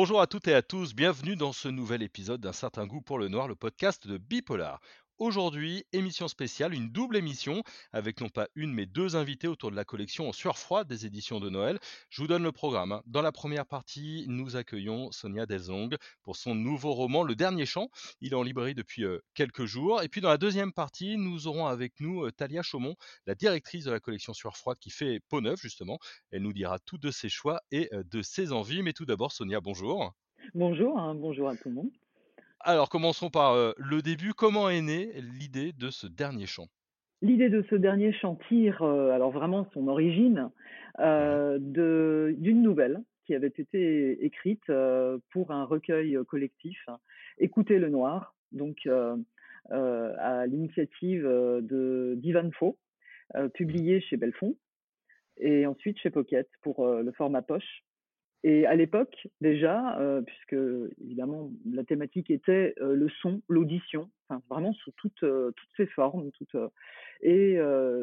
Bonjour à toutes et à tous, bienvenue dans ce nouvel épisode d'un certain goût pour le noir, le podcast de Bipolar. Aujourd'hui, émission spéciale, une double émission, avec non pas une mais deux invités autour de la collection en sueur froide des éditions de Noël. Je vous donne le programme. hein. Dans la première partie, nous accueillons Sonia Delzong pour son nouveau roman Le Dernier Chant. Il est en librairie depuis euh, quelques jours. Et puis dans la deuxième partie, nous aurons avec nous euh, Talia Chaumont, la directrice de la collection sueur froide qui fait Peau Neuf justement. Elle nous dira tout de ses choix et euh, de ses envies. Mais tout d'abord, Sonia, bonjour. Bonjour, hein, bonjour à tout le monde. Alors, commençons par euh, le début. Comment est née l'idée de ce dernier chant? L'idée de ce dernier chant tire, euh, alors vraiment son origine, euh, de- d'une nouvelle qui avait été écrite pour un recueil collectif, hein, Écoutez le noir, donc à l'initiative de d'Ivan Faux, euh, publié chez Belfond, et ensuite chez Pocket pour le format poche. Et à l'époque, déjà, euh, puisque évidemment la thématique était euh, le son, l'audition, vraiment sous toutes, euh, toutes ses formes, et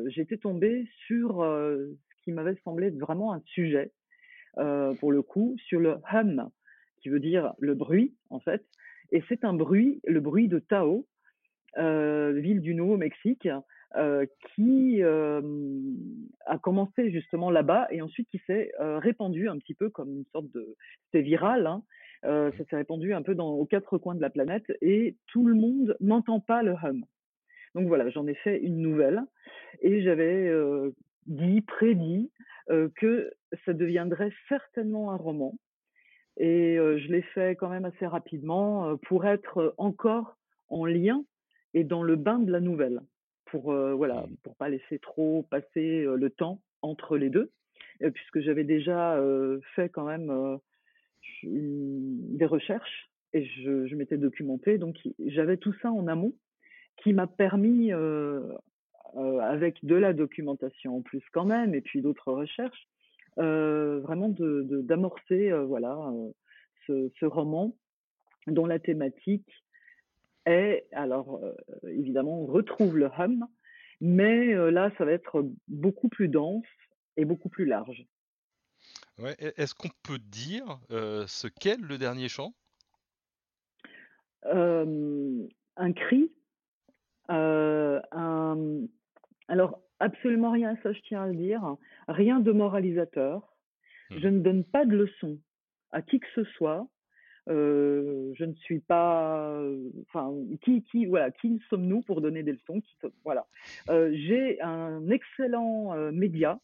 j'étais tombée sur ce qui m'avait semblé vraiment un sujet, pour le coup, sur le hum, qui veut dire le bruit, en fait. Et c'est un bruit, le bruit de Tao, ville du Nouveau-Mexique, qui euh, a commencé justement là-bas et ensuite qui s'est euh, répandu un petit peu comme une sorte de... C'était viral, hein, euh, ça s'est répandu un peu dans, aux quatre coins de la planète et tout le monde n'entend pas le hum. Donc voilà, j'en ai fait une nouvelle et j'avais euh, dit, prédit euh, que ça deviendrait certainement un roman. Et euh, je l'ai fait quand même assez rapidement euh, pour être encore en lien et dans le bain de la nouvelle, pour euh, voilà, Mhm. pour pas laisser trop passer euh, le temps entre les deux, puisque j'avais déjà euh, fait quand même des recherches et je, je m'étais documentée, donc j'avais tout ça en amont qui m'a permis, avec de la documentation en plus quand même, et puis d'autres recherches, vraiment de, de- d'amorcer euh, voilà ce, ce roman dont la thématique est alors euh, évidemment on retrouve le hum, mais euh, là ça va être beaucoup plus dense et beaucoup plus large. Ouais, Est-ce qu'on peut dire euh, ce qu'est le dernier chant? Un cri, un, alors absolument rien, ça je tiens à le dire, rien de moralisateur. Je Mhm. ne donne pas de leçons à qui que ce soit. Euh, je ne suis pas, enfin, qui, qui, voilà, qui sommes-nous pour donner des leçons qui, Voilà. Euh, J'ai un excellent euh, média,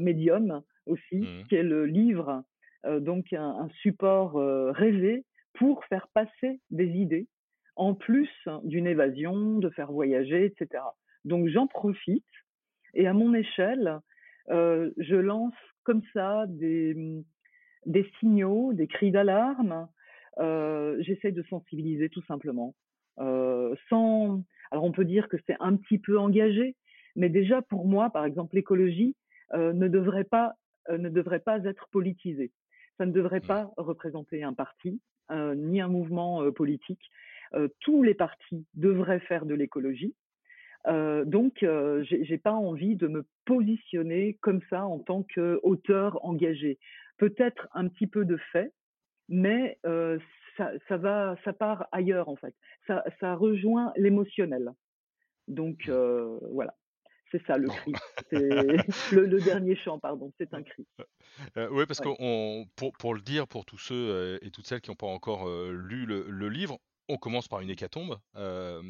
médium aussi, Mhm. qui est le livre, donc un, un support rêvé pour faire passer des idées, en plus d'une évasion, de faire voyager, etc. Donc j'en profite et à mon échelle, je lance comme ça des, des signaux, des cris d'alarme. Euh, J'essaie de sensibiliser tout simplement. Euh, sans, alors on peut dire que c'est un petit peu engagé, mais déjà pour moi, par exemple, l'écologie euh, ne devrait pas ne devrait pas être politisée. Ça ne devrait Mhm. pas représenter un parti ni un mouvement politique. Tous les partis devraient faire de l'écologie. Euh, donc, euh, j'ai pas envie de me positionner comme ça en tant qu'auteur engagé. Peut-être un petit peu de fait, mais euh, ça, ça va, ça part ailleurs en fait. Ça, ça rejoint l'émotionnel. Donc euh, voilà, c'est ça le Bon. cri. Le, le dernier chant, pardon, c'est un cri. Euh, ouais, parce Ouais. que on, pour, pour le dire pour tous ceux et toutes celles qui n'ont pas encore lu le, le livre, on commence par une hécatombe euh,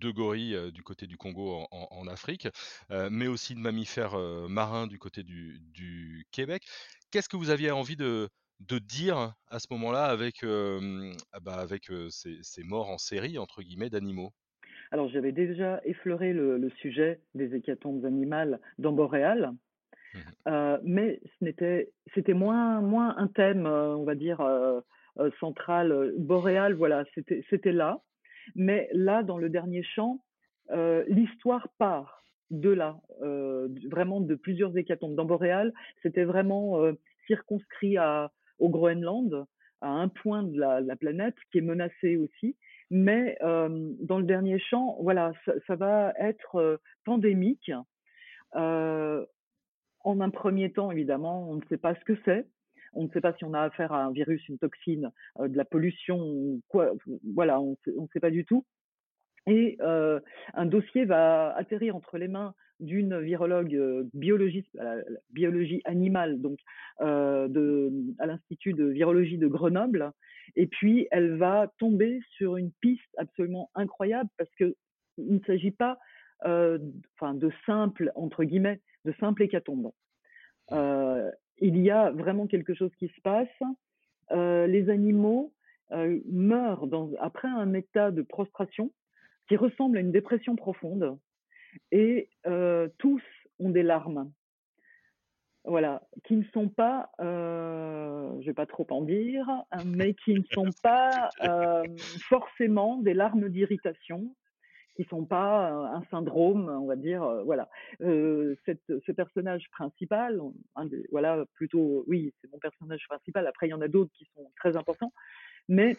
de gorilles euh, du côté du Congo en, en- en Afrique, euh, mais aussi de mammifères marins du côté du, du Québec. Qu'est-ce que vous aviez envie de, de dire à ce moment-là avec, ah bah, avec ces, ces morts en série, entre guillemets, d'animaux? Alors j'avais déjà effleuré le, le sujet des hécatombes animales dans Boréal. Euh, mais ce n'était, c'était moins, moins un thème, on va dire, euh, euh, central, euh, boréal, voilà, c'était, là. Mais là, dans le dernier chant, euh, l'histoire part de là, vraiment de plusieurs hécatombes. Dans Boréal, c'était vraiment circonscrit au Groenland, à un point de la, la planète qui est menacé aussi. Mais dans le dernier chant, voilà, ça, va être pandémique. En un premier temps, évidemment, on ne sait pas ce que c'est. On ne sait pas si on a affaire à un virus, une toxine, de la pollution quoi. Voilà, on ne sait pas du tout. Et un dossier va atterrir entre les mains d'une virologue biologiste, à la, biologie animale, donc à l'Institut de virologie de Grenoble. Et puis, elle va tomber sur une piste absolument incroyable parce que il ne s'agit pas, enfin, de simple entre guillemets, de simple hécatombe. Il y a vraiment quelque chose qui se passe. les animaux meurent dans, après un état de prostration qui ressemble à une dépression profonde et euh, tous ont des larmes. Voilà, qui ne sont pas, euh, je ne vais pas trop en dire, hein, mais qui ne sont pas euh, forcément des larmes d'irritation, qui ne sont pas un syndrome, on va dire. voilà, ce personnage principal, voilà, plutôt, oui, c'est mon personnage principal. Après, il y en a d'autres qui sont très importants, mais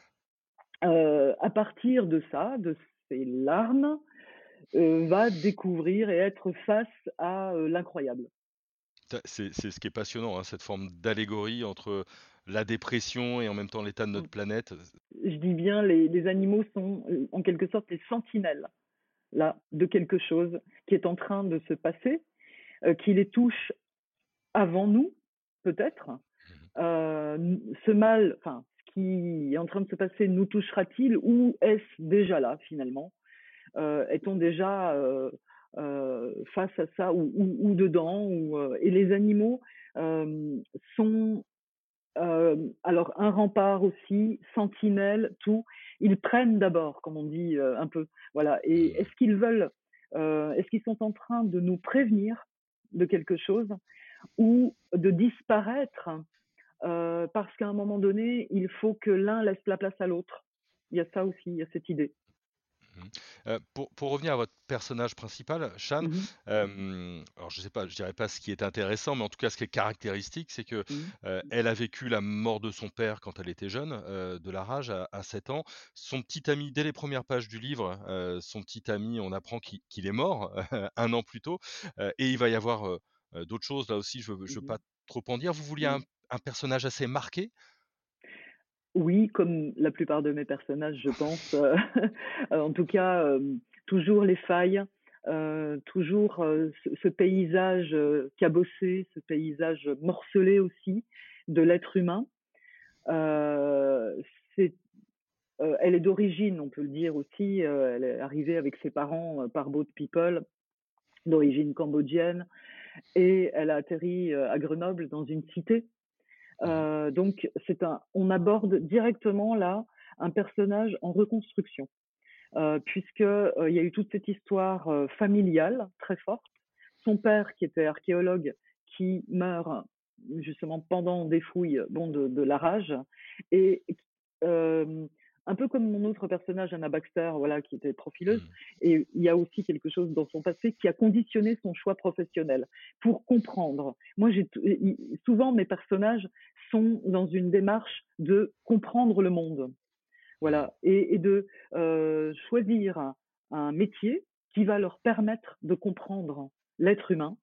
à partir de ça, de ses larmes, euh, va découvrir et être face à euh, l'incroyable. C'est ce qui est passionnant, hein, cette forme d'allégorie entre la dépression et en même temps l'état de notre mmh. planète. Je dis bien, les, animaux sont euh, en quelque sorte les sentinelles là, de quelque chose qui est en train de se passer, qui les touche avant nous, peut-être. Mmh ce mal, enfin, qui est en train de se passer nous touchera-t-il ou est-ce déjà là finalement? Euh, Est-on déjà euh, euh, face à ça ou, ou, dedans ou, Et les animaux sont alors un rempart aussi, sentinelle, tout. Ils prennent d'abord, comme on dit un peu. Voilà. Et est-ce qu'ils veulent, est-ce qu'ils sont en train de nous prévenir de quelque chose ou de disparaître euh, parce qu'à un moment donné, il faut que l'un laisse la place à l'autre? Il y a ça aussi, il y a cette idée. Mmh. Euh, pour, pour, revenir à votre personnage principal, Shan, mmh euh, alors je sais pas, je dirais pas ce qui est intéressant, mais en tout cas ce qui est caractéristique, c'est que mmh. elle a vécu la mort de son père quand elle était jeune, de la rage à, 7 ans. Son petit ami, dès les premières pages du livre, son petit ami, on apprend qu'il est mort un an plus tôt, et il va y avoir d'autres choses là aussi. Je veux, je veux pas trop en dire. Vous vouliez un un personnage assez marqué? Oui, comme la plupart de mes personnages, je pense. Euh, en tout cas, euh, toujours les failles, euh, toujours ce, paysage cabossé, ce paysage morcelé aussi de l'être humain. elle est d'origine, on peut le dire aussi. elle est arrivée avec ses parents par Boat People, d'origine cambodgienne, et elle a atterri à Grenoble dans une cité euh, donc, c'est un, on aborde directement là un personnage en reconstruction, euh, puisque euh, il y a eu toute cette histoire euh, familiale très forte. Son père, qui était archéologue, qui meurt justement pendant des fouilles, bon, de, de la rage, et un peu comme mon autre personnage, Anna Baxter, voilà, qui était profileuse. Mmh. Et il y a aussi quelque chose dans son passé qui a conditionné son choix professionnel pour comprendre. Moi, j'ai souvent mes personnages dans une démarche de comprendre le monde, voilà, et, de euh, choisir un, métier qui va leur permettre de comprendre l'être humain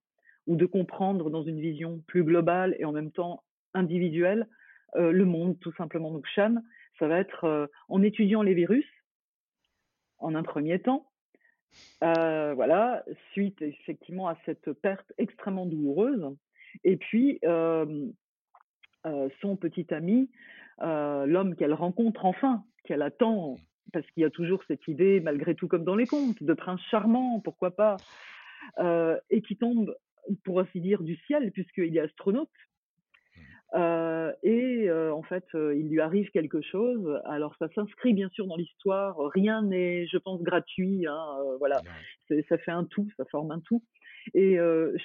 ou de comprendre dans une vision plus globale et en même temps individuelle euh, le monde, tout simplement. Donc, Shan, ça va être euh, en étudiant les virus, en un premier temps, voilà, suite effectivement à cette perte extrêmement douloureuse. Et puis, euh, son petit ami, l'homme qu'elle rencontre enfin, qu'elle attend, parce qu'il y a toujours cette idée, malgré tout comme dans les contes, de prince charmant, pourquoi pas, et qui tombe, pour ainsi dire, du ciel, puisqu'il est astronaute, euh, et euh, en fait, euh, il lui arrive quelque chose. Alors, ça s'inscrit bien sûr dans l'histoire. Rien n'est, je pense, gratuit. Hein, voilà, ça fait un tout, ça forme un tout. Et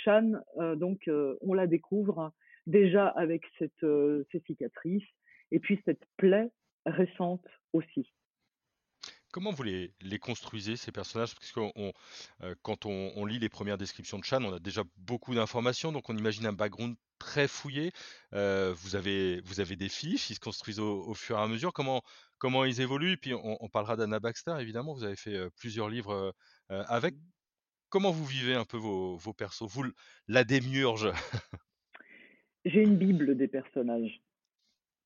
Shan, donc, on la découvre déjà avec cette, ces cicatrices et puis cette plaie récente aussi. Comment vous les, construisez, ces personnages? Parce que euh, quand on, lit les premières descriptions de Chan, on a déjà beaucoup d'informations, donc on imagine un background très fouillé. Euh, vous, avez, vous avez des fiches, ils se construisent au, fur et à mesure. Comment, comment ils évoluent? Et puis on, parlera d'Anna Baxter, évidemment, vous avez fait euh, plusieurs livres avec. Comment vous vivez un peu vos, vos persos? Vous, la démiurge? J'ai une bible des personnages.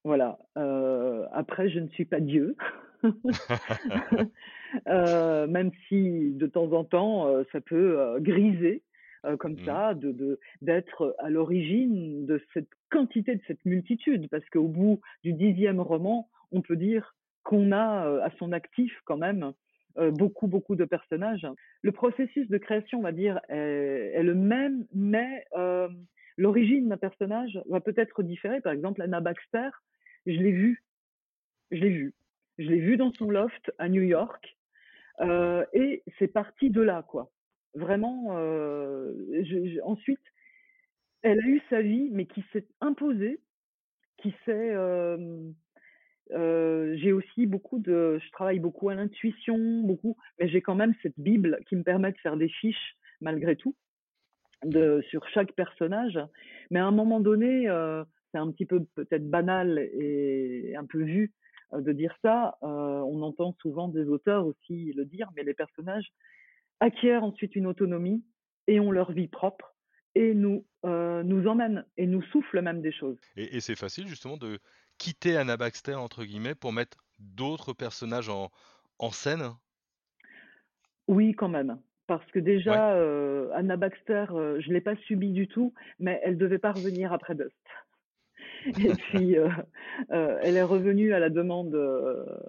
Voilà, heu, après je ne suis pas Dieu. Heu, même si de temps en temps, heu, ça peut, griser, comme Mmh. ça, de d'être à l'origine de cette quantité, de cette multitude. Parce qu'au bout du dixième roman, on peut dire qu'on a, à son actif quand même, beaucoup, beaucoup de personnages. Le processus de création, on va dire, est est le même, mais l'origine d'un personnage va peut-être différer. Par exemple, Anna Baxter, je l'ai vue, je l'ai vue. Je l'ai vue dans son loft à New York, heu et c'est parti de là, quoi. Vraiment, je je ensuite, elle a eu sa vie, mais qui s'est imposée, qui s'est, heu, j'ai aussi beaucoup de je travaille beaucoup à l'intuition, beaucoup mais j'ai quand même cette bible qui me permet de faire des fiches malgré tout. De sur chaque personnage. Mais à un moment donné, heu, c'est un petit peu peut-être banal et un peu vu, heu, de dire ça, heu, on entend souvent des auteurs aussi le dire, mais les personnages acquièrent ensuite une autonomie et ont leur vie propre et nous, nous emmènent et nous soufflent même des choses. Et et c'est facile justement de quitter «Anna Baxter» entre guillemets pour mettre d'autres personnages en en scène? Oui, quand même, parce que déjà, heu, Anna Baxter, heu, je l'ai pas subi du tout, mais elle devait pas revenir après Dust et puis, heu, elle est revenue à la demande,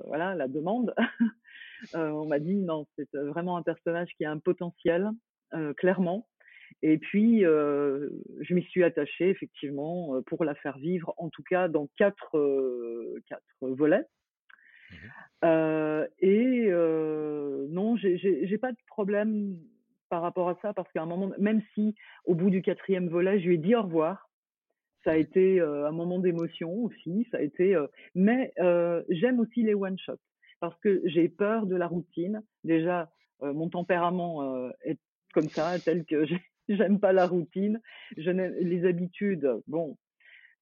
voilà, à la demande. On m'a dit: «Non, c'est, vraiment un personnage qui a un potentiel», clairement et puis, je m'y suis attachée effectivement, pour la faire vivre, en tout cas dans 4 heu, 4 volets. Mmh et non, j'ai pas de problème par rapport à ça parce qu'à un moment même si au bout du quatrième volet, je lui ai dit au revoir, ça a Ouais. été, un moment d'émotion aussi, ça a été, mais j'aime aussi les one shot parce que j'ai peur de la routine. Déjà, mon tempérament, est comme ça, tel que j'ai j'aime pas la routine. Je les habitudes, bon,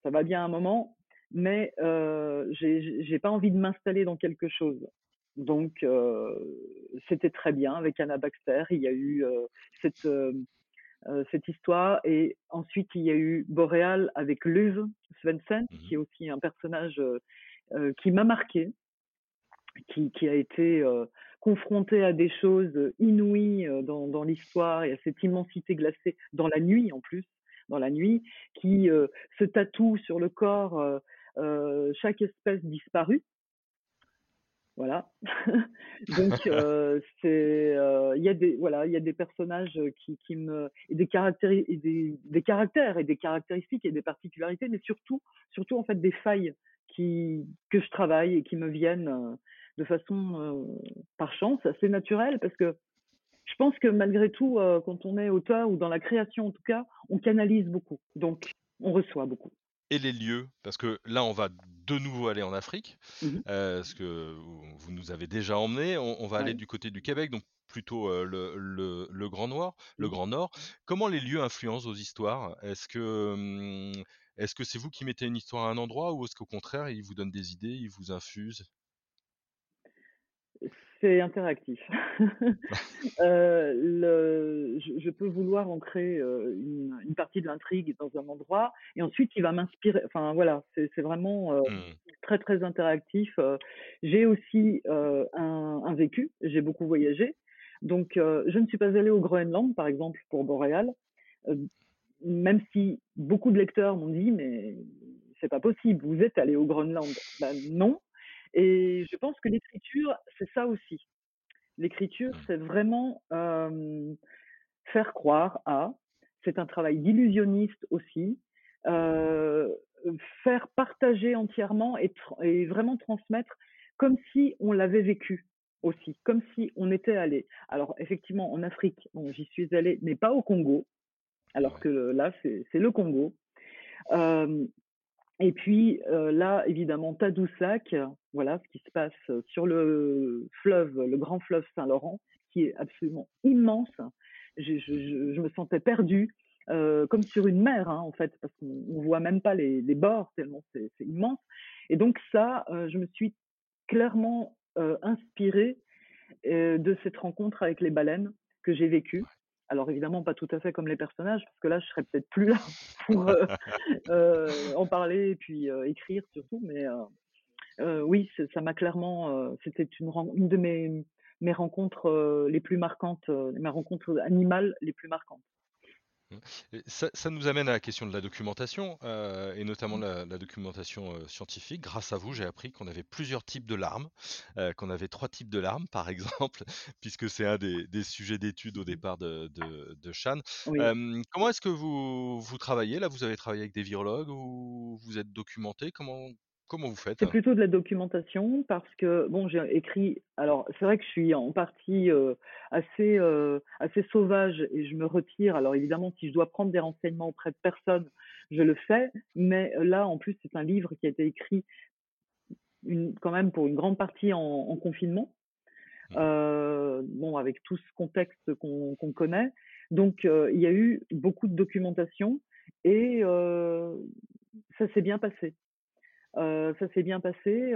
ça va bien un moment, mais heu, j'ai pas envie de m'installer dans quelque chose. Donc heu, c'était très bien avec Anna Baxter. Il y a eu, heu, cette, heu, cette histoire et ensuite il y a eu Boréal avec Luv Svendsen, Mmh qui est aussi un personnage, qui m'a marqué, qui qui a été, confronté à des choses, inouïes, dans dans l'histoire et à cette immensité glacée, dans la nuit en plus, dans la nuit, qui, se tatoue sur le corps, chaque espèce disparue. Voilà. Donc heu, c'est, heu, il y a des voilà, il y a des personnages, qui qui me et des caractéri et des des caractères et des caractéristiques et des particularités, mais surtout surtout en fait des failles qui que je travaille et qui me viennent, de façon, par chance, assez naturelle parce que je pense que malgré tout, quand on est auteur ou dans la création en tout cas, on canalise beaucoup, donc on reçoit beaucoup. Et les lieux? Parce que là, on va de nouveau aller en Afrique, Mmh mh. heu, ce que vous nous avez déjà emmenés. On on va aller du côté du Québec, donc plutôt, heu, le le le Grand Noir le Mmh. Grand Nord. Comment les lieux influencent vos histoires? Est-ce que, mmh, est-ce que c'est vous qui mettez une histoire à un endroit ou est-ce qu'au contraire, ils vous donnent des idées, ils vous infusent? C'est interactif. Le je je peux vouloir ancrer, heu, une une partie de l'intrigue dans un endroit et ensuite il va m'inspirer enfin voilà, c'est vraiment, heu, Mmh. très, très interactif. J'ai aussi, un un vécu, j'ai beaucoup voyagé, donc je ne suis pas allée au Groenland, par exemple, pour Boréal, même si beaucoup de lecteurs m'ont dit: «Mais c'est pas possible, vous êtes allée au Groenland». Bah non et je pense que l'écriture, c'est ça aussi. L'écriture, Mmh. c'est vraiment, faire croire à, c'est un travail d'illusionniste aussi, faire partager entièrement et vraiment transmettre comme si on l'avait vécu aussi, comme si on était allé. Alors effectivement en Afrique, bon j'y suis allée, mais pas au Congo, alors que là c'est le Congo. Et puis, heu, là évidemment Tadoussac, voilà, ce qui se passe sur le fleuve, le grand fleuve Saint-Laurent, qui est absolument immense. Je me sentais perdue, heu, comme sur une mer, hein, en fait, parce qu'on on voit même pas les bords tellement c'est immense et donc ça, je me suis clairement, inspirée, de cette rencontre avec les baleines que j'ai vécue. Alors évidemment, pas tout à fait comme les personnages, parce que là, je serais peut-être plus là pour euh, euh, en parler et puis euh, écrire surtout. Mais oui, ça m'a clairement, c'était une, une de mes, mes rencontres les plus marquantes, mes rencontres animales les plus marquantes. Ça, nous amène à la question de la documentation, euh, et notamment mmh. la, documentation euh, scientifique. Grâce à vous, j'ai appris qu'on avait plusieurs types de larmes, euh, qu'on avait trois types de larmes, par exemple, puisque c'est un des, sujets d'étude au départ de, de, comment est-ce que vous, vous travaillez? Là, vous avez travaillé avec des virologues ou vous êtes documenté? Comment, Comment vous faites C'est plutôt de la documentation parce que, bon, j'ai écrit. Alors, c'est vrai que je suis en partie euh, assez, euh, assez sauvage et je me retire. Alors, évidemment, si je dois prendre des renseignements auprès de personne, je le fais. Mais là, en plus, c'est un livre qui a été écrit une, quand même pour une grande partie en, confinement. Mmh. Euh, bon, avec tout ce contexte qu'on connaît. Donc, il y a eu beaucoup de documentation et ça s'est bien passé. Ça s'est bien passé.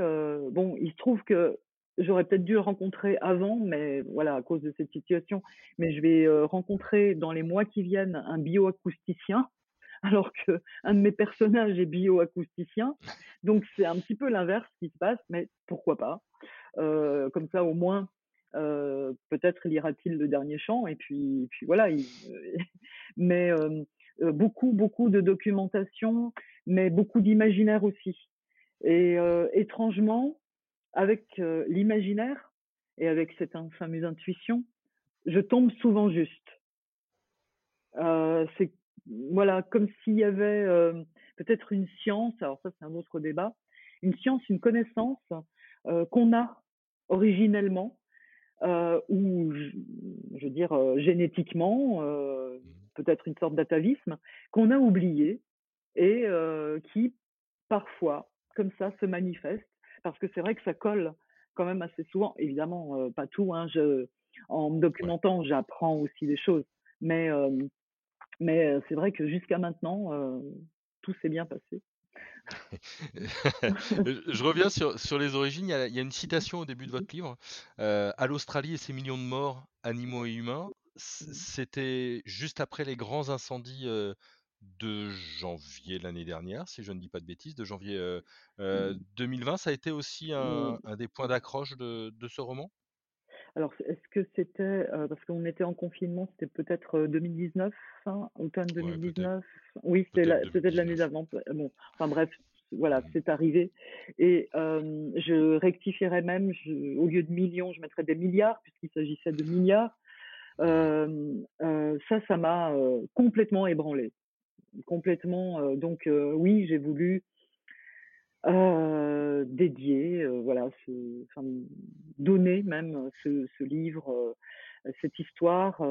Bon, il se trouve que j'aurais peut-être dû rencontrer avant, mais voilà, à cause de cette situation. Mais je vais rencontrer dans les mois qui viennent un bioacousticien, alors que un de mes personnages est bioacousticien. Donc c'est un petit peu l'inverse qui se passe, mais pourquoi pas Comme ça, au moins, peut-être lira-t-il le dernier chant, et puis, puis voilà. mais beaucoup, beaucoup de documentation, mais beaucoup d'imaginaire aussi. Et euh, étrangement, avec euh, l'imaginaire et avec cette fameuse intuition, je tombe souvent juste. Euh, c'est voilà comme s'il y avait peut-être une science. Alors ça, c'est un autre débat. Une science, une connaissance qu'on a originellement ou je, veux dire génétiquement, mmh. peut-être une sorte d'atavisme qu'on a oublié et qui parfois comme ça se manifeste, parce que c'est vrai que ça colle quand même assez souvent. Évidemment, euh, pas tout. Hein, je, en me documentant, j'apprends aussi des choses. Mais, euh, mais euh, c'est vrai que jusqu'à maintenant, tout s'est bien passé. je reviens sur, sur les origines. Il y, a, une citation au début de votre livre. à l'Australie et ses millions de morts, animaux et humains. C'était juste après les grands incendies de janvier l'année dernière, si je ne dis pas de bêtises, de janvier 2020. Mmh. Ça a été aussi un, des points d'accroche de, ce roman? Alors, est-ce que c'était, parce qu'on était en confinement, c'était peut-être 2019, hein, automne 2019 Oui, c'était de l'année d'avant. Bon, enfin bref, voilà, mmh. c'est arrivé. Et je rectifierais même, au lieu de millions, je mettrais des milliards, puisqu'il s'agissait de milliards. ça, ça m'a complètement ébranlé complètement. donc oui, j'ai voulu dédier, voilà, donner même ce, livre, cette histoire,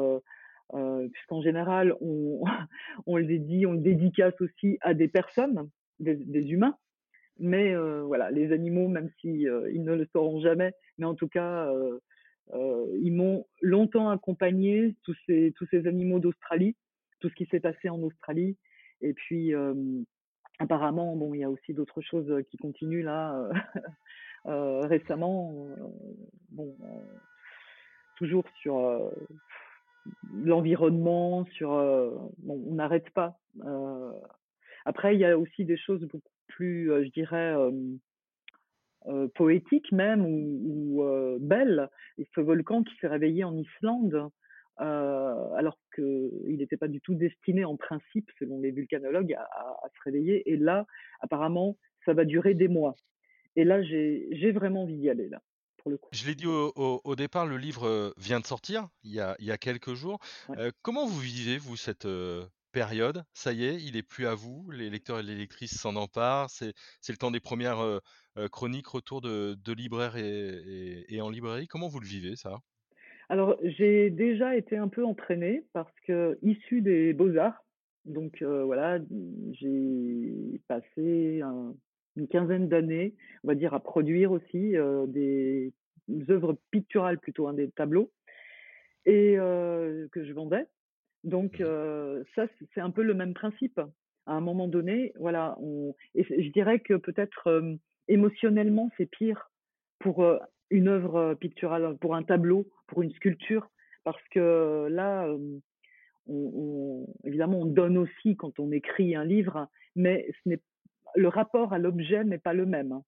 puisqu'en général on, on le dédie, on le dédicace aussi à des personnes, des, humains. Mais voilà, les animaux, même si ils ne le sauront jamais, mais en tout cas, ils m'ont longtemps accompagné, tous ces, tous ces animaux d'Australie, tout ce qui s'est passé en Australie. Et puis, apparemment, bon, il y a aussi d'autres choses qui continuent là récemment. bon, toujours sur l'environnement, sur bon, on n'arrête pas. après, il y a aussi des choses beaucoup plus, je dirais, poétiques même ou, ou belles. Et ce volcan qui s'est réveillé en Islande, euh, alors qu'il n'était pas du tout destiné en principe, selon les vulcanologues, à, se réveiller. Et là, apparemment, ça va durer des mois. Et là, j'ai vraiment envie d'y aller, là. Pour le coup. Je l'ai dit au, départ, le livre euh, vient de sortir il y a, il y a quelques jours. Euh, comment vous vivez, vous, cette période? Ça y est, il est plus à vous. Les lecteurs et les lectrices s'en emparent. C'est le temps des premières chroniques, retour de, de et en librairie? Comment vous le vivez, ça? Alors, j'ai déjà été un peu entraînée parce que, issue des beaux-arts, donc voilà, j'ai passé une quinzaine d'années, on va dire, à produire aussi des œuvres picturales plutôt, hein, des tableaux, et que je vendais. Donc, mmh ça, c'est un peu le même principe. À un moment donné, voilà, on... et je dirais que peut-être émotionnellement, c'est pire pour une œuvre picturale, pour un tableau, pour une sculpture, parce que là, évidemment, on donne aussi quand on écrit un livre, mais le rapport à l'objet n'est pas le même.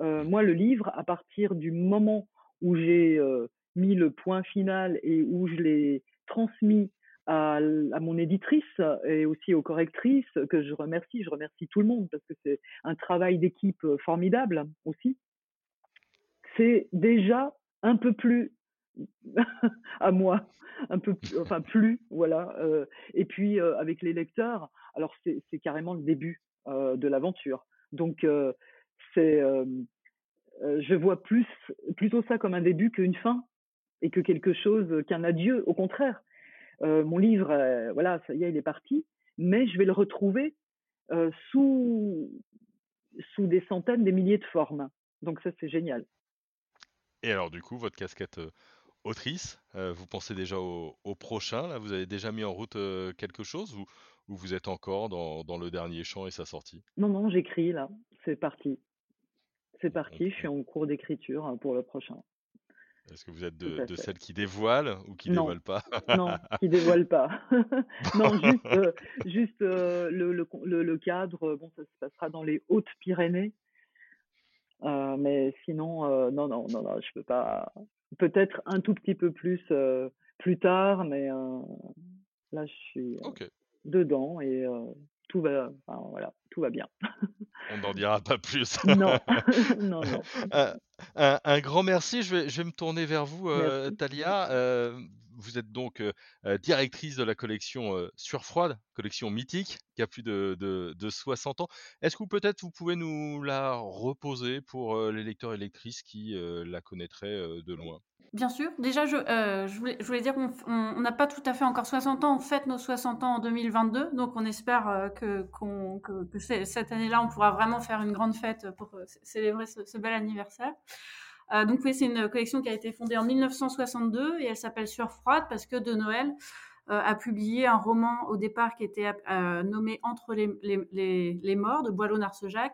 Euh, moi, le livre, à partir du moment où j'ai euh, mis le point final et où je l'ai transmis à, à, mon éditrice et aussi aux correctrices, que je remercie, je remercie tout le monde parce que c'est un travail d'équipe formidable aussi, c'est déjà un peu plus à moi, un peu, enfin plus, voilà. Euh, et puis euh, avec les lecteurs, alors c'est carrément le début euh, de l'aventure. Donc c'est, je vois plus plutôt ça comme un début qu'une fin et que quelque chose qu'un adieu. Au contraire, mon livre, voilà, ça y est, il est parti, mais je vais le retrouver sous sous des centaines, des milliers de formes. Donc ça, c'est génial. Et alors, du coup, votre casquette autrice, vous pensez déjà au, prochain là? Vous avez déjà mis en route quelque chose ou, vous êtes encore dans, le dernier chant et sa sortie? Non, non, j'écris là, c'est parti. C'est parti, je suis en cours d'écriture hein, pour le prochain. Est-ce que vous êtes de, celles qui dévoilent ou qui ne dévoilent pas? Non, qui dévoilent pas. non, juste, euh, le, cadre, bon, ça se passera dans les Hautes-Pyrénées. Mais sinon, non, non, non, non, je peux pas, peut-être un tout petit peu plus euh, plus tard, mais euh, là je suis euh, dedans et tout va, voilà, tout va bien. On n'en dira pas plus. non, non, non. Un, grand merci. Je vais, je vais me tourner vers vous, Talia vous êtes donc directrice de la collection Surfroide, collection mythique qui a plus de, de, 60 ans. Est-ce que peut-être vous pouvez nous la reposer pour les lecteurs et lectrices qui la connaîtraient de loin? Bien sûr. Déjà, je, voulais, dire qu'on n'a pas tout à fait encore 60 ans. On fête nos 60 ans en 2022. Donc, on espère que, cette année-là, on pourra vraiment faire une grande fête pour célébrer ce bel anniversaire. Euh, donc oui, c'est une collection qui a été fondée en 1962 et elle s'appelle Surfroide parce que De Noël euh, a publié un roman au départ qui était euh, nommé Entre les, les, les, morts de Boileau-Narcejac.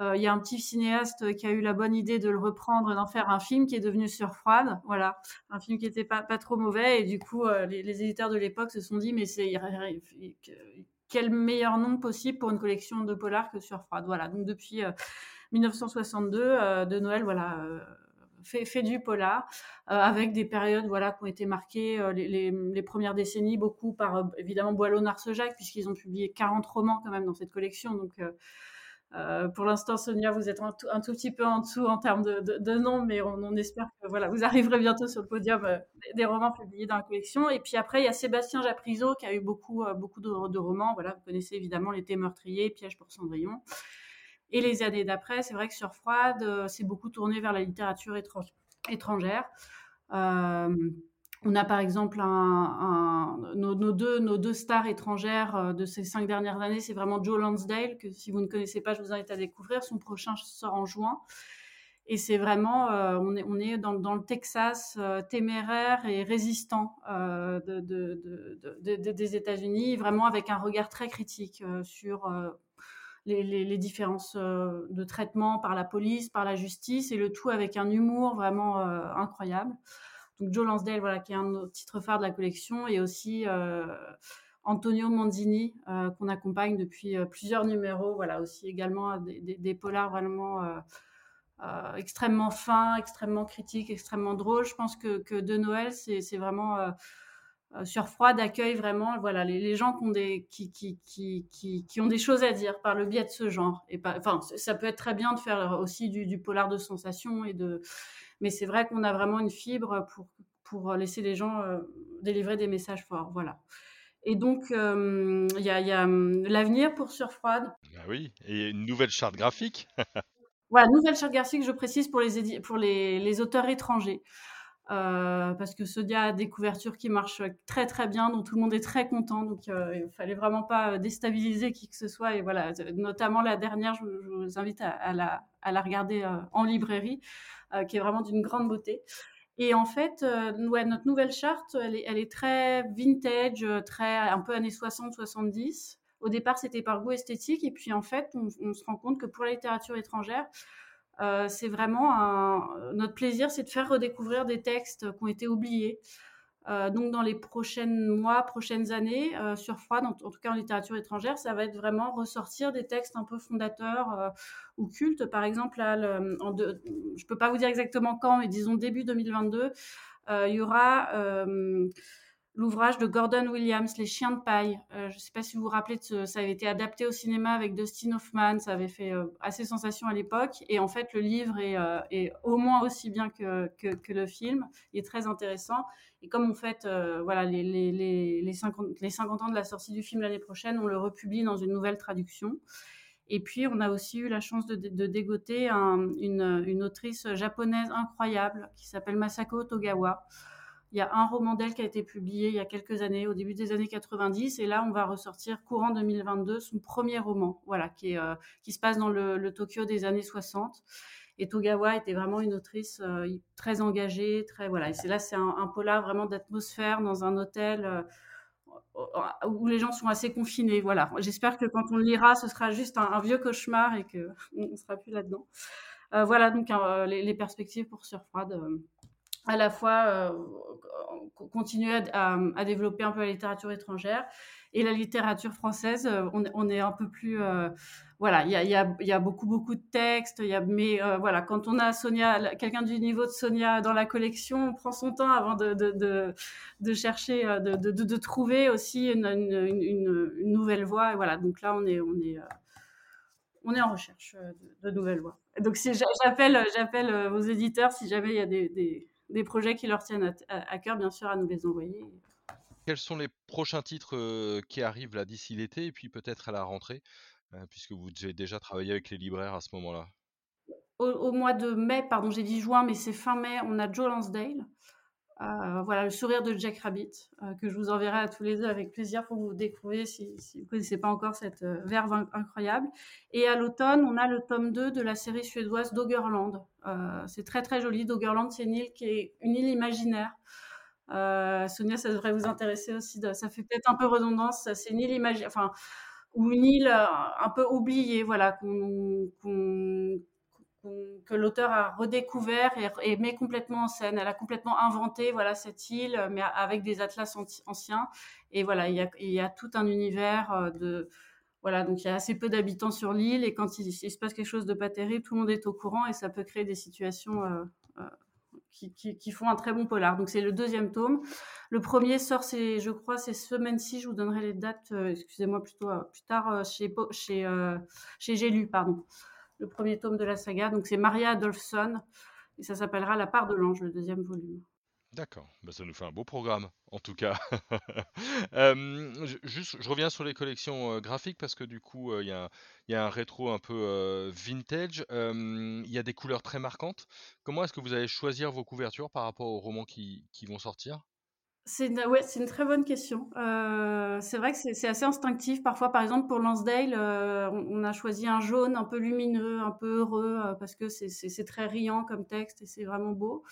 Il y a un petit cinéaste qui a eu la bonne idée de le reprendre et d'en faire un film qui est devenu Surfroide. Voilà, un film qui n'était pas, pas trop mauvais et du coup les, éditeurs de l'époque se sont dit mais c'est quel meilleur nom possible pour une collection de polars que Surfroide. Voilà, donc depuis 1962 euh, de Noël, voilà. Euh, fait, du polar, euh, avec des périodes voilà, qui ont été marquées les, premières décennies, beaucoup par évidemment Boileau-Narcejac, puisqu'ils ont publié 40 romans quand même dans cette collection. Donc, pour l'instant, Sonia, vous êtes un tout, petit peu en dessous en termes de, de, nom, mais on, espère que voilà, vous arriverez bientôt sur le podium des romans publiés dans la collection. Et puis après, il y a Sébastien Japrisot qui a eu beaucoup, beaucoup de, de, romans. Voilà, vous connaissez évidemment L'été meurtrier, Piège pour Cendrillon. Et les années d'après, c'est vrai que sur Froide, euh, c'est beaucoup tourné vers la littérature étrangère. Euh, on a par exemple nos, deux, stars étrangères euh, de ces cinq dernières années, c'est vraiment Joe Lansdale, que si vous ne connaissez pas, je vous invite à découvrir. Son prochain sort en juin. Et c'est vraiment, on, est, dans, le Texas téméraire et résistant de, des États-Unis, vraiment avec un regard très critique sur les, différences euh, de traitement par la police, par la justice, et le tout avec un humour vraiment euh, incroyable. Donc Joe Lansdale, voilà, qui est un autre titre phare de la collection, et aussi euh, Antonio Manzini, qu'on accompagne depuis plusieurs numéros, voilà, aussi également des, polars vraiment extrêmement fins, extrêmement critiques, extrêmement drôles. Je pense que, De Noël, c'est vraiment sur Froide accueille vraiment voilà, les, gens qui ont, des, qui, qui, qui, qui, ont des choses à dire par le biais de ce genre. Et pas, enfin, ça peut être très bien de faire aussi du, du polar de sensation, et de... mais c'est vrai qu'on a vraiment une fibre pour, pour laisser les gens euh, délivrer des messages forts. Voilà. Et donc, euh, il y a, y a hum, l'avenir pour Surfroide. Ah oui, et une nouvelle charte graphique. voilà, nouvelle charte graphique, je précise, pour les, pour les, les auteurs étrangers. Euh, parce que Sodia a des couvertures qui marchent très très bien, dont tout le monde est très content. Donc euh, il fallait vraiment pas déstabiliser qui que ce soit. Et voilà, notamment la dernière, je, vous invite à, la, regarder euh, en librairie, qui est vraiment d'une grande beauté. Et en fait, notre nouvelle charte, elle est, très vintage, très un peu années 60-70. Au départ, c'était par goût esthétique, et puis en fait, on se rend compte que pour la littérature étrangère, euh, c'est vraiment un... notre plaisir, c'est de faire redécouvrir des textes qui ont été oubliés. Euh, donc dans les prochaines mois, prochaines années, euh, sur Froide, en, tout cas en littérature étrangère, ça va être vraiment ressortir des textes un peu fondateurs euh, ou cultes. Par exemple, je ne peux pas vous dire exactement quand, mais disons début 2022, il y aura l'ouvrage de Gordon Williams, Les chiens de paille. Euh, je ne sais pas si vous vous rappelez, ça avait été adapté au cinéma avec Dustin Hoffman, ça avait fait euh, assez sensation à l'époque. Et en fait, le livre est, euh, au moins aussi bien que, le film. Il est très intéressant. Et comme on fait voilà, les, les, les, 50, les 50 ans de la sortie du film l'année prochaine, on le republie dans une nouvelle traduction. Et puis, on a aussi eu la chance de, dégoter un, une, une autrice japonaise incroyable qui s'appelle Masako Togawa. Il y a un roman d'elle qui a été publié il y a quelques années, au début des années 90, et là, on va ressortir courant 2022 son premier roman, voilà, qui, euh, se passe dans le, Tokyo des années 60. Et Togawa était vraiment une autrice euh, très engagée, très voilà. Et là, c'est un, polar vraiment d'atmosphère dans un hôtel euh, où les gens sont assez confinés. Voilà. J'espère que quand on le lira, ce sera juste un, vieux cauchemar et que on ne sera plus là-dedans. voilà donc les, perspectives pour Surfroid à la fois euh, continuer à, développer un peu la littérature étrangère et la littérature française, euh, on, est un peu plus euh, voilà, il y a, y, a, beaucoup beaucoup de textes, y a, mais voilà, quand on a Sonia, quelqu'un du niveau de Sonia dans la collection, on prend son temps avant de, de, chercher, de, de, trouver aussi une, une, nouvelle voie. Voilà, donc là on est on est on est en recherche de, nouvelles voies. Donc j'appelle j'appelle vos éditeurs si jamais il y a des des projets qui leur tiennent à, cœur, bien sûr, à nous les envoyer. Quels sont les prochains titres euh, qui arrivent là d'ici l'été et puis peut-être à la rentrée, euh, puisque vous avez déjà travaillé avec les libraires à ce moment-là? Au, mois de mai, pardon, j'ai dit juin, mais c'est fin mai, on a Joe Lansdale, euh, voilà, le sourire de Jack Rabbit, euh, que je vous enverrai à tous les deux avec plaisir pour vous découvrir si, si vous ne connaissez pas encore cette euh, verve incroyable. Et à l'automne, on a le tome 2 de la série suédoise Doggerland. c'est très très joli. Doggerland, c'est une île qui est une île imaginaire. Sonia, ça devrait vous intéresser aussi. ça fait peut-être un peu redondance. C'est une île imaginaire, enfin, ou une île un peu oubliée, voilà, qu'on que l'auteur a redécouvert et, met complètement en scène. Elle a complètement inventé voilà cette île, mais avec des atlas anciens. Et voilà, il y a, tout un univers euh, de voilà, donc il y a assez peu d'habitants sur l'île et quand il, se passe quelque chose de pas terrible, tout le monde est au courant et ça peut créer des situations euh, euh, qui, font un très bon polar. Donc c'est le deuxième tome. Le premier sort, c'est, je crois, c'est semaine-ci. Je vous donnerai les dates. excusez-moi plutôt plus tard chez chez chez J'ai lu, pardon le premier tome de la saga. Donc c'est Maria Adolphson et ça s'appellera La part de l'ange, le deuxième volume. D'accord, bah, ça nous fait un beau programme, en tout cas. euh, juste, je reviens sur les collections euh, graphiques parce que du coup, euh, il y, y, a un rétro un peu euh, vintage. Il y a des couleurs très marquantes. Comment est-ce que vous allez choisir vos couvertures par rapport aux romans qui, qui vont sortir? C'est une, ouais, c'est une très bonne question. Euh, c'est vrai que c'est assez instinctif. Parfois, par exemple, pour Lansdale, euh, on, a choisi un jaune un peu lumineux, un peu heureux, euh, parce que c'est très riant comme texte et c'est vraiment beau.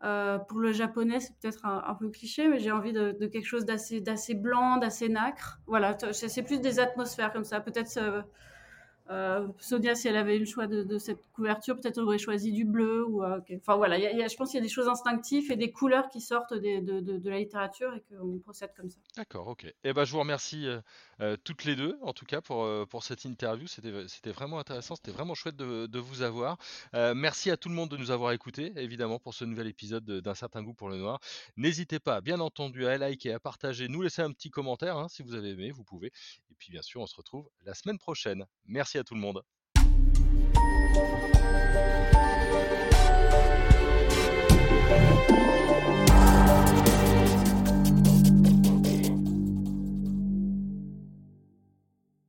pour le japonais, c'est peut-être un, peu cliché, mais j'ai envie de, quelque chose d'assez blanc, d'assez nacre. Voilà, c'est plus des atmosphères comme ça. Peut-être euh, Sonia, si elle avait eu le choix de, cette couverture, peut-être aurait choisi du bleu. Euh, Enfin voilà, je pense qu'il y a des choses instinctives et des couleurs qui sortent de, la littérature et qu'on procède comme ça. D'accord, ok. Eh ben, je vous remercie euh, toutes les deux, en tout cas, pour, cette interview. C'était vraiment intéressant, c'était vraiment chouette de, vous avoir. merci à tout le monde de nous avoir écoutés, évidemment, pour ce nouvel épisode d'un certain goût pour le noir. N'hésitez pas, bien entendu, à liker, à partager, nous laisser un petit commentaire hein, si vous avez aimé, vous pouvez. Et puis, bien sûr, on se retrouve la semaine prochaine à tout le monde.